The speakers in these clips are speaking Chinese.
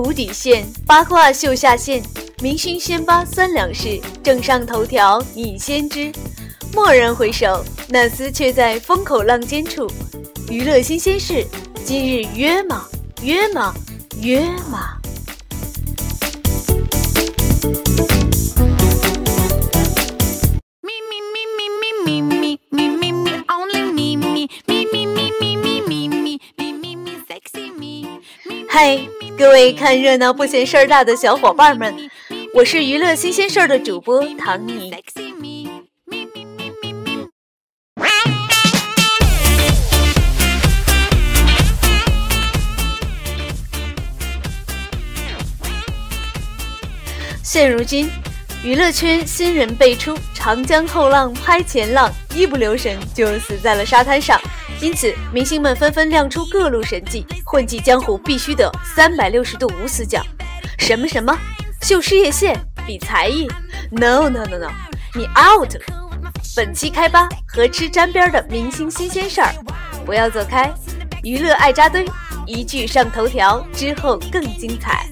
无底线，八卦秀下限，明星先发三两事，正上头条你先知。蓦然回首，那厮却在风口浪尖处。娱乐新鲜事，今日约吗？约吗？约吗？各位看热闹不嫌事儿大的小伙伴们，我是娱乐新鲜事儿的主播唐尼。现如今，娱乐圈新人辈出，长江后浪拍前浪，一不留神就死在了沙滩上。因此，明星们纷纷亮出各路神技，混迹江湖必须得三百六十度无死角。什么什么，秀事业线比才艺？No No No No，你 out！本期开吧和吃沾边的明星新鲜事儿，不要走开。娱乐爱扎堆，一句上头条之后更精彩。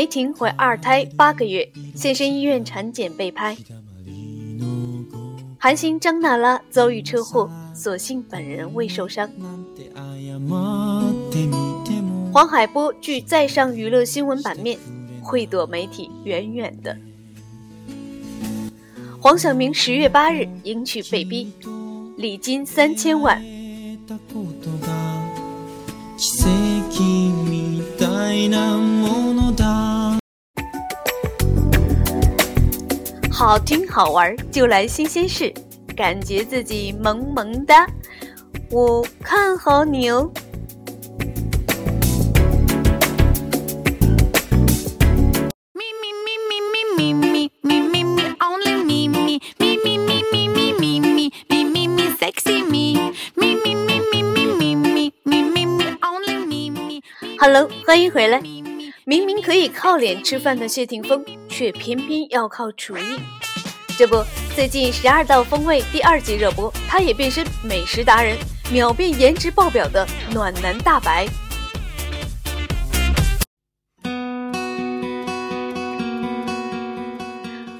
梅婷怀二胎八个月，现身医院产检被拍。韩星张娜拉遭遇车祸，所幸本人未受伤。黄海波拒再上娱乐新闻版面，会躲媒体远远的。黄晓明十月八日迎娶被逼，礼金三千万。好听好玩就来新鲜事，感觉自己萌萌哒，我看好你哦。Hello，欢迎回来。明明可以靠脸吃饭的谢霆锋，却偏偏要靠厨艺。这不，最近《十二道锋味》第二季热播，他也变身美食达人，秒变颜值爆表的暖男大白。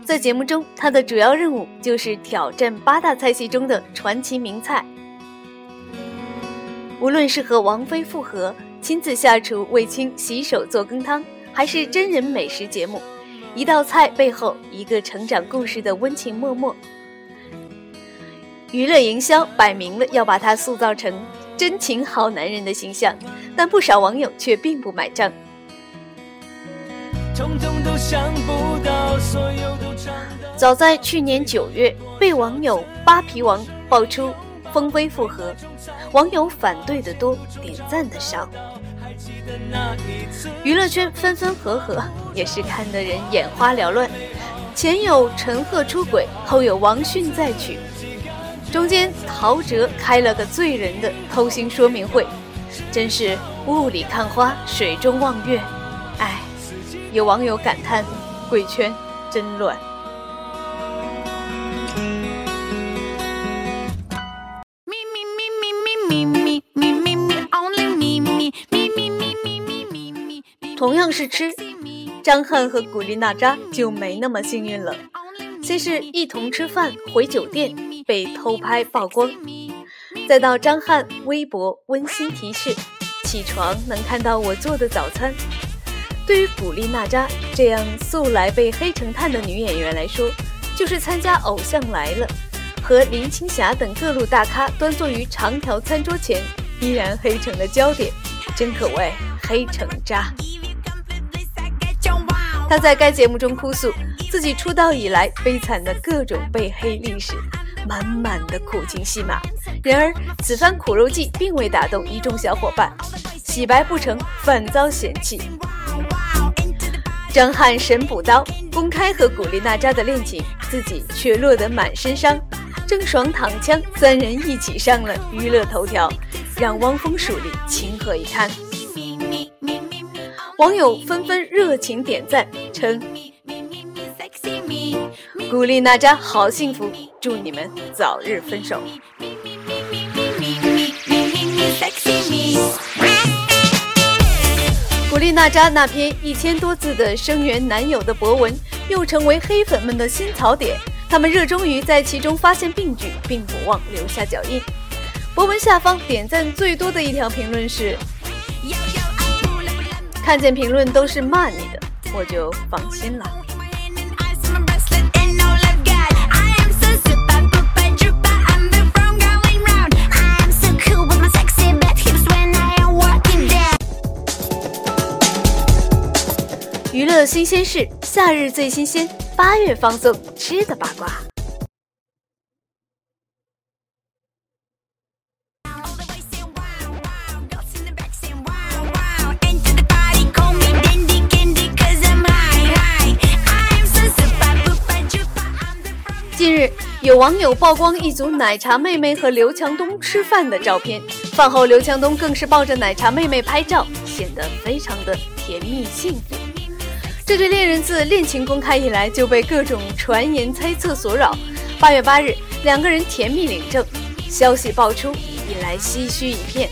在节目中，他的主要任务就是挑战八大菜系中的传奇名菜。无论是和王菲复合。亲自下厨为亲洗手做羹汤，还是真人美食节目，一道菜背后一个成长故事的温情脉脉。娱乐营销摆明了要把他塑造成真情好男人的形象，但不少网友却并不买账。早在去年九月，被网友“扒皮王”爆出。风威复合，网友反对的多，点赞的少。娱乐圈分分合合，也是看得人眼花缭乱。前有陈赫出轨，后有王迅再娶，中间陶喆开了个醉人的偷腥说明会，真是雾里看花，水中望月。唉，有网友感叹：贵圈真乱。同样是吃，张翰和古力娜扎就没那么幸运了。先是一同吃饭回酒店被偷拍曝光，再到张翰微博温馨提示：起床能看到我做的早餐。对于古力娜扎这样素来被黑成炭的女演员来说，就是参加《偶像来了》和林青霞等各路大咖端坐于长条餐桌前，依然黑成了焦点，真可谓黑成渣。他在该节目中哭诉自己出道以来悲惨的各种被黑历史，满满的苦情戏码。然而此番苦肉计并未打动一众小伙伴，洗白不成反遭嫌弃。张翰神补刀，公开和古力娜扎的恋情，自己却落得满身伤。郑爽躺枪，三人一起上了娱乐头条，让汪峰树立情何以堪？网友纷纷热情点赞，称古力娜扎好幸福，祝你们早日分手。古力娜扎那篇一千多字的声援男友的博文，又成为黑粉们的新槽点。他们热衷于在其中发现病句，并不忘留下脚印。博文下方点赞最多的一条评论是：“看见评论都是骂你的，我就放心了。”娱乐新鲜事，夏日最新鲜，八月放送吃的八卦。有网友曝光一组奶茶妹妹和刘强东吃饭的照片，饭后刘强东更是抱着奶茶妹妹拍照，显得非常的甜蜜幸福。这对恋人自恋情公开以来就被各种传言猜测所扰。八月八日，两个人甜蜜领证，消息爆出，引来唏嘘一片。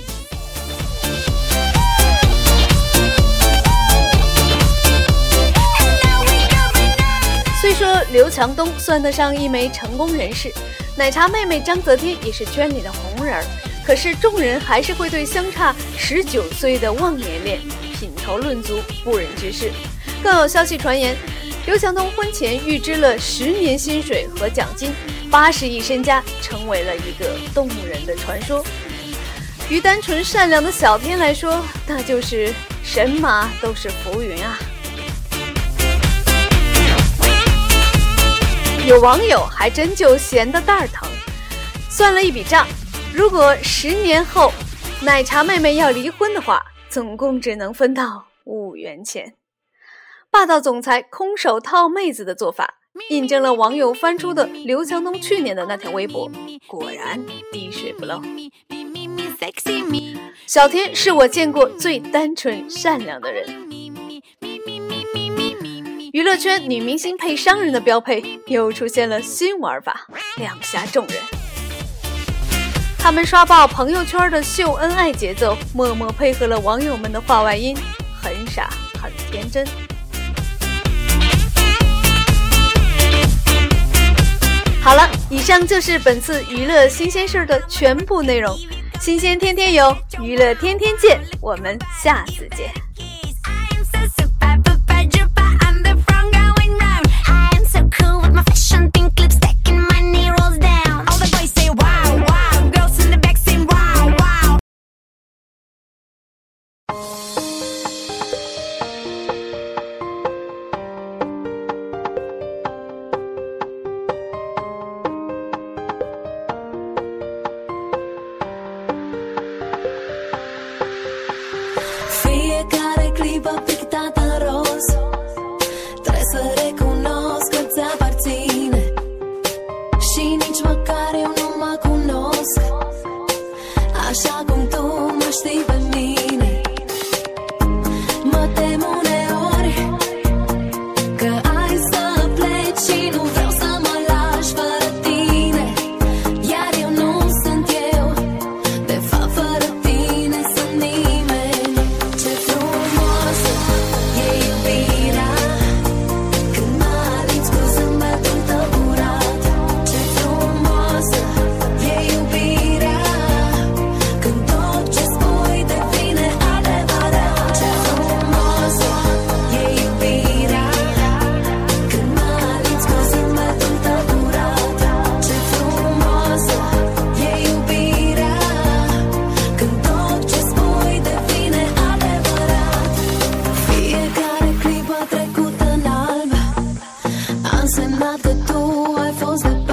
说刘强东算得上一枚成功人士，奶茶妹妹张泽天也是圈里的红人儿，可是众人还是会对相差十九岁的忘年恋品头论足，不忍直视。更有消息传言，刘强东婚前预支了十年薪水和奖金，八十亿身家，成为了一个动人的传说。于单纯善良的小天来说，那就是神马都是浮云啊！有网友还真就闲得蛋儿疼，算了一笔账：如果十年后奶茶妹妹要离婚的话，总共只能分到五元钱。霸道总裁空手套妹子的做法，印证了网友翻出的刘强东去年的那条微博，果然滴水不漏。小天是我见过最单纯善良的人。娱乐圈女明星配商人的标配又出现了新玩法，两下众人。他们刷爆朋友圈的秀恩爱节奏，默默配合了网友们的话外音，很傻很天真。好了，以上就是本次娱乐新鲜事儿的全部内容。新鲜天天有，娱乐天天见，我们下次见。gave up. another door I falls the